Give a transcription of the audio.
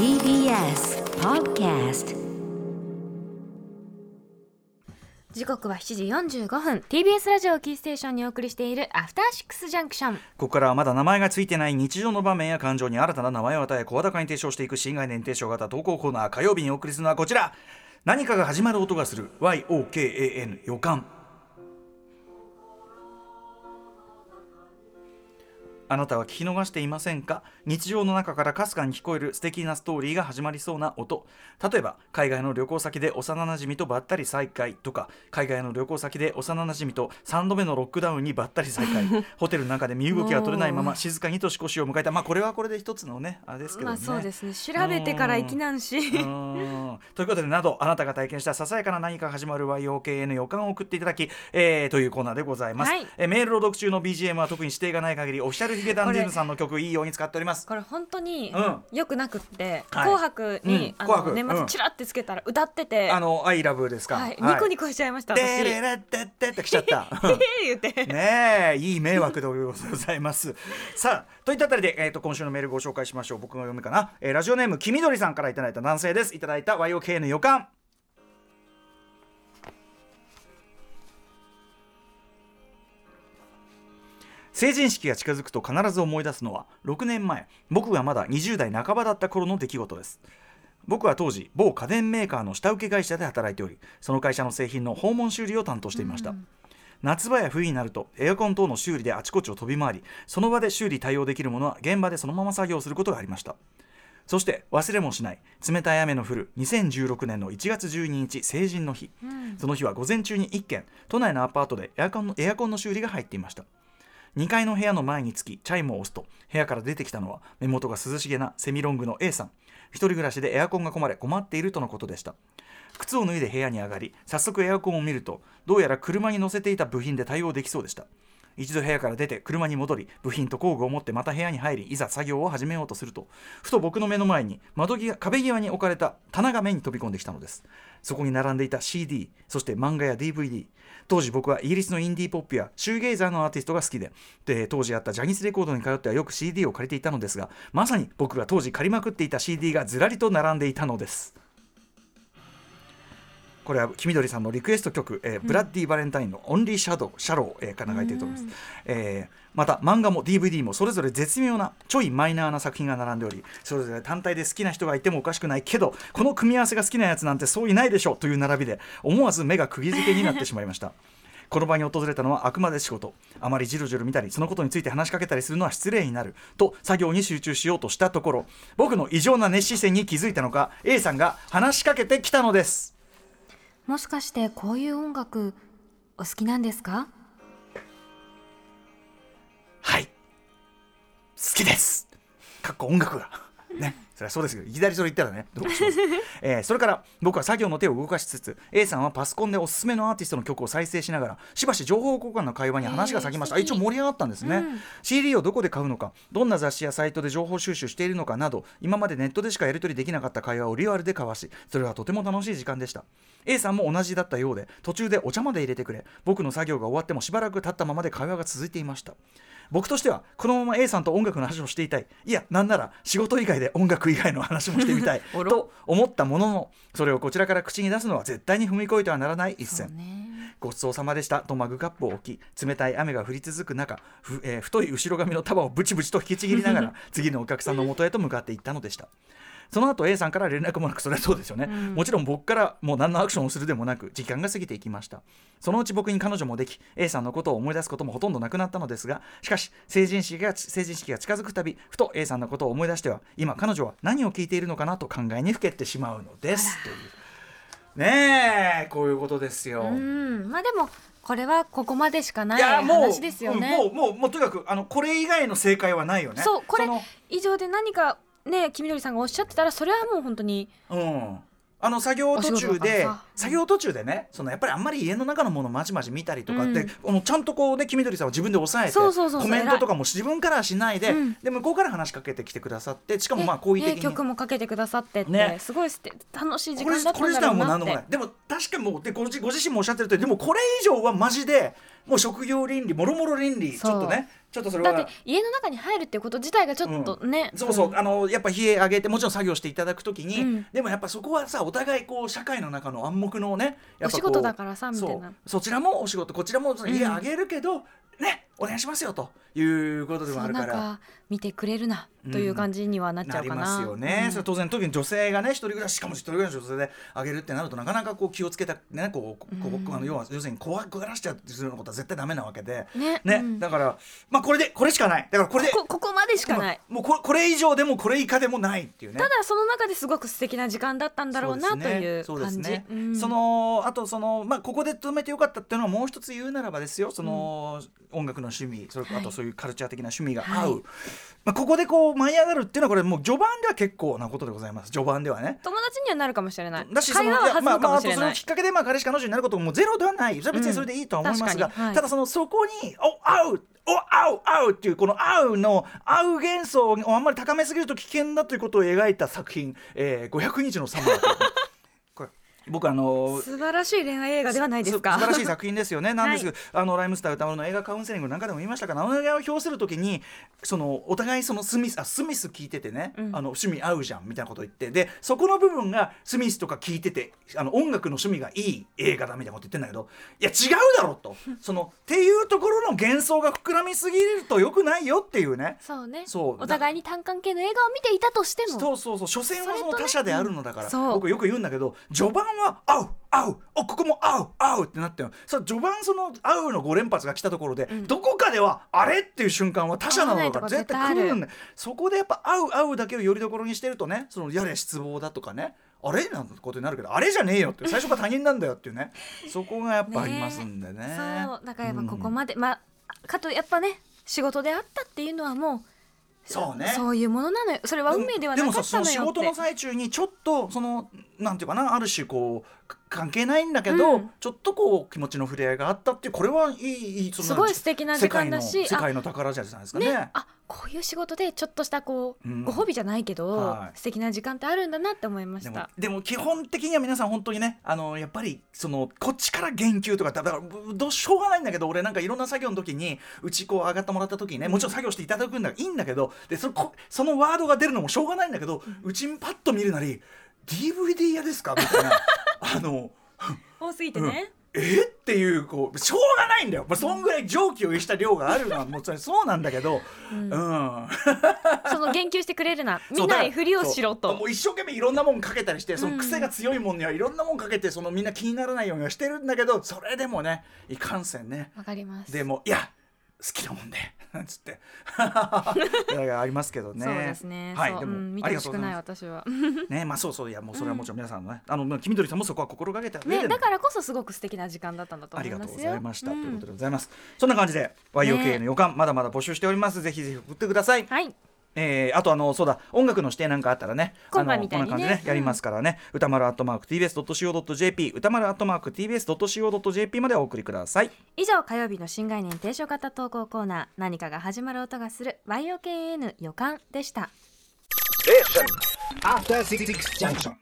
TBS Podcast 時刻は7時45分。TBS ラジオキーステーションにお送りしているアフターシックスジャンクションここからはまだ名前がついてない日常の場面や感情に新たな名前を与え声高に提唱していく新概念提唱型投稿コーナー火曜日にお送りするのはこちら。何かが始まる音がする。YOKAN 予感あなたは聞き逃していませんか？日常の中からかすかに聞こえる素敵なストーリーが始まりそうな音。例えば海外の旅行先で幼なじみとばったり再会とか海外の旅行先で幼なじみと3度目のロックダウンにばったり再会。ホテルの中で身動きが取れないまま静かに年越しを迎えた。まあこれはこれで一つのねあれですけどね、まあそうですね。調べてから行きなんし。うんということでなどあなたが体験したささやかな何かが始まる YOKN 予感を送っていただき、えーというコーナーでございます、はい。えーメール朗読中の BGM は特に指定がない限りオフィシャルヒゲダンディズムさんの曲いいように使っております。これ本当にうん。よくなくって、はい。紅白に、うん。あ紅白。の年末チラってつけたら歌ってて、あの「アイラブですか、はい、ニコニコしちゃいました、で私。れれってってってきちゃった。言って。ねえいい迷惑でございます。さあといったあたりで、えー、と今週のメールご紹介しましょう。僕が読むかな、えーラジオネーム黄緑さんからいただいた男性です。いただいた YOK の予感成人式が近づくと必ず思い出すのは6年前僕がまだ20代半ばだった頃の出来事です僕は当時某家電メーカーの下請け会社で働いておりその会社の製品の訪問修理を担当していました、夏場や冬になるとエアコン等の修理であちこちを飛び回りその場で修理対応できるものは現場でそのまま作業することがありましたそして忘れもしない冷たい雨の降る2016年の1月12日成人の日、その日は午前中に1件都内のアパートでエアコンのエアコンの修理が入っていました。2階の部屋の前につきチャイムを押すと部屋から出てきたのは目元が涼しげなセミロングの A さん。一人暮らしでエアコンが壊れ困っているとのことでした。靴を脱いで部屋に上がり早速エアコンを見るとどうやら車に乗せていた部品で対応できそうでした一度部屋から出て車に戻り部品と工具を持ってまた部屋に入りいざ作業を始めようとするとふと僕の目の前に窓際壁際に置かれた棚が目に飛び込んできたのです。そこに並んでいた CD そして漫画や DVD 当時僕はイギリスのインディーポップやシューゲイザーのアーティストが好きでで当時あったジャニスレコードに通ってはよく CD を借りていたのですがまさに僕が当時借りまくっていた CD がずらりと並んでいたのです。これは黄緑さんのリクエスト曲、えーブラッディ・バレンタインの「オンリー・シャドウ」シャロー、えーから流れていると思います、えーまた漫画も DVD もそれぞれ絶妙なちょいマイナーな作品が並んでおりそれぞれ単体で好きな人がいてもおかしくないけどこの組み合わせが好きなやつなんてそういないでしょという並びで思わず目が釘付けになってしまいました。この場に訪れたのはあくまで仕事。あまりじろじろ見たりそのことについて話しかけたりするのは失礼になる。と作業に集中しようとしたところ僕の異常な熱視線に気づいたのか A さんが話しかけてきたのですもしかしてこういう音楽お好きなんですか？はい。好きです。かっこ音楽が。ね。そそうですけどいきなりそれ言ったらねどうします、えーそれから僕は作業の手を動かしつつ A さんはパソコンでおすすめのアーティストの曲を再生しながらしばし情報交換の会話に話が咲きました、えー一応盛り上がったんですね、CD をどこで買うのかどんな雑誌やサイトで情報収集しているのかなど今までネットでしかやり取りできなかった会話をリアルで交わしそれはとても楽しい時間でした。A さんも同じだったようで途中でお茶まで入れてくれ。僕の作業が終わってもしばらく経ったままで会話が続いていました僕としてはこのまま A さんと音楽の話をしていたい。いやなんなら仕事以外で音楽以外の話もしてみたい。と思ったもののそれをこちらから口に出すのは絶対に踏み越えてはならない一そう線ね。ごちそうさまでした。とマグカップを置き冷たい雨が降り続く中ふ、えー太い後ろ髪の束をブチブチと引きちぎりながら 次のお客さんの元へと向かっていったのでしたその後 A さんから連絡もなくそれはそうですよね、もちろん僕からもう何のアクションをするでもなく時間が過ぎていきました。そのうち僕に彼女もでき A さんのことを思い出すこともほとんどなくなったのですがしかし成人式が成人式が近づくたびふと A さんのことを思い出しては今彼女は何を聞いているのかなと考えにふけってしまうのです。という。ねえこういうことですよ、うん、まあでもこれはここまでしかない話ですよね。うんもうもうもうとにかくあのこれ以外の正解はないよね。そうこれの以上で何かね黄緑さんがおっしゃってたらそれはもう本当にうん。あの作業途中で作業途中でねそのやっぱりあんまり家の中のものまちまち見たりとかって、うん。あのちゃんとこうね黄緑さんは自分で抑えてそうそうそうそう。コメントとかも自分からはしないで、うん。で向こうから話しかけてきてくださってしかもまあ好意的に、ね曲もかけてくださってって、ね。すごいすて楽しい時これ間だったこれ自体はもうんだろうな。って何でもないでも確かにもうでご自ご自身もおっしゃってるとでもこれ以上はマジでもう職業倫理もろもろ倫理ちょっとねちょっとそれはだって家の中に入るってこと自体がちょっとね、そうそう、ん。あのやっぱ冷え上げてもちろん作業していただくときに、うん。でもやっぱそこはさお互いこう社会の中の暗黙のねお仕事だからさみたいな。そちらもお仕事こちらも冷え上げるけど、ねお願いしますよということでもあるから。見てくれるなという感じにはなっちゃうかな、なりますよね、うん。それ当然特に女性がね一人暮らししかも一人暮らしの女性であげるってなるとなかなかこう気をつけたねこうここうん。あの要は要するに怖がらしちゃうするようなことは絶対ダメなわけで。ねね、うん。だからまあこれでこれしかない。だからこれでこここまでしかない。もうこれこれ以上でもこれ以下でもないっていうね。ただその中ですごく素敵な時間だったんだろうなという感じ。ね。そねのあとそのまあここで止めてよかったっていうのはもう一つ言うならばですよ。その、音楽の趣味それあとそういうカルチャー的な趣味が合う、はいまあここでこう舞い上がるっていうのはこれもう序盤では結構なことでございます。序盤。ではね友達にはなるかもしれない。だしそのまあまああとそきっかけでまあ彼氏彼女になることもゼロではない。それは別にそれでいいとは思いますが、うんはい。ただそのそこに「お合う!」お合う合うっていうこの合うの合う幻想をあんまり高めすぎると危険だということを描いた作品「えー、500日のサマー」僕あの素晴らしい恋愛映画ではないですか？す素晴らしい作品ですよね。なんですけど、あのライムスター歌丸の映画カウンセリングなんかでも言いましたか？ら、あの映画を表するときに、そのお互いそのスミスあスミス聞いててね、うん。あの趣味合うじゃんみたいなこと言って、でそこの部分がスミスとか聞いてて、あの音楽の趣味がいい映画だみたいなこと言ってんだけど、いや違うだろと、そのっていうところの幻想が膨らみすぎると良くないよっていうね。そうね。そう。お互いに単関係の映画を見ていたとしても。そうそうそう。所詮はその他者であるのだから、う。ん僕よく言うんだけど序盤は合う合う。おここも合う合うってなってるそれ序盤その合うの5連発が来たところで、ん。どこかではあれっていう瞬間は他者なのだか絶対来るんだよ。そこでやっぱ合う合うだけをよりどころにしてるとねそのやれ失望だとかねあれなんてことになるけどあれじゃねえよって 最初から他人なんだよっていうね。そこがやっぱありますんでね。そうだからやっぱここうん。まで、まあかとやっぱね仕事であったっていうのはもうそうね。そういうものなのよ。それは運命ではなかったもさその仕事の最中にちょっとそのなんていうかなある種こうか関係ないんだけど、うん。ちょっとこう気持ちの触れ合いがあったっていうこれはいいすごい素敵な時間だし世界の宝じゃないですかね。ねあこういう仕事でちょっとしたこう、うん。ご褒美じゃないけど、はい。素敵な時間ってあるんだなって思いました。でも基本的には皆さん本当にねあのやっぱりそのこっちから言及とかだからぶどうしょうがないんだけど俺なんかいろんな作業の時にうちこう上がってもらった時にねもちろん作業していただくんだいいんだけどでそこそのワードが出るのもしょうがないんだけどうち、パッと見るなり DVD 屋ですか？みたいなあの多すぎてね、えっていうこうしょうがないんだよ、まあ、そんぐらい蒸気を逸した量があるのは もうそれそうなんだけど、うん。うん、その言及してくれるな 見ないふりをしろだからそうもとう一生懸命いろんなもんかけたりしてそのうん。癖が強いもんにはいろんなもんかけてそのみんな気にならないようにはしてるんだけどそれでもねいかんせんね。わかります。でもいや好きなもんで つって。ありますけどね。そうですね、はいでそううん、見てほしくない私は。すねまあそうそういやもうそれはもちろん皆さんのねあのまあ黄緑さんもそこは心がけた上でのねだからこそすごく素敵な時間だったんだとありがとうございました、うん。ということでございます。そんな感じで YOK の予感、まだまだ募集しております。ぜひぜひ送ってください。はいえー、あとあのそうだ音楽の指定なんかあったらね今回みたいにね。あのこんな感じでね、やりますからね。歌丸アットマーク TBS.CO.JP 歌丸アットマーク TBS.CO.JP までお送りください。以上火曜日の新概念提唱型投稿コーナー何かが始まる音がする YOKN 予感でした。After Junction.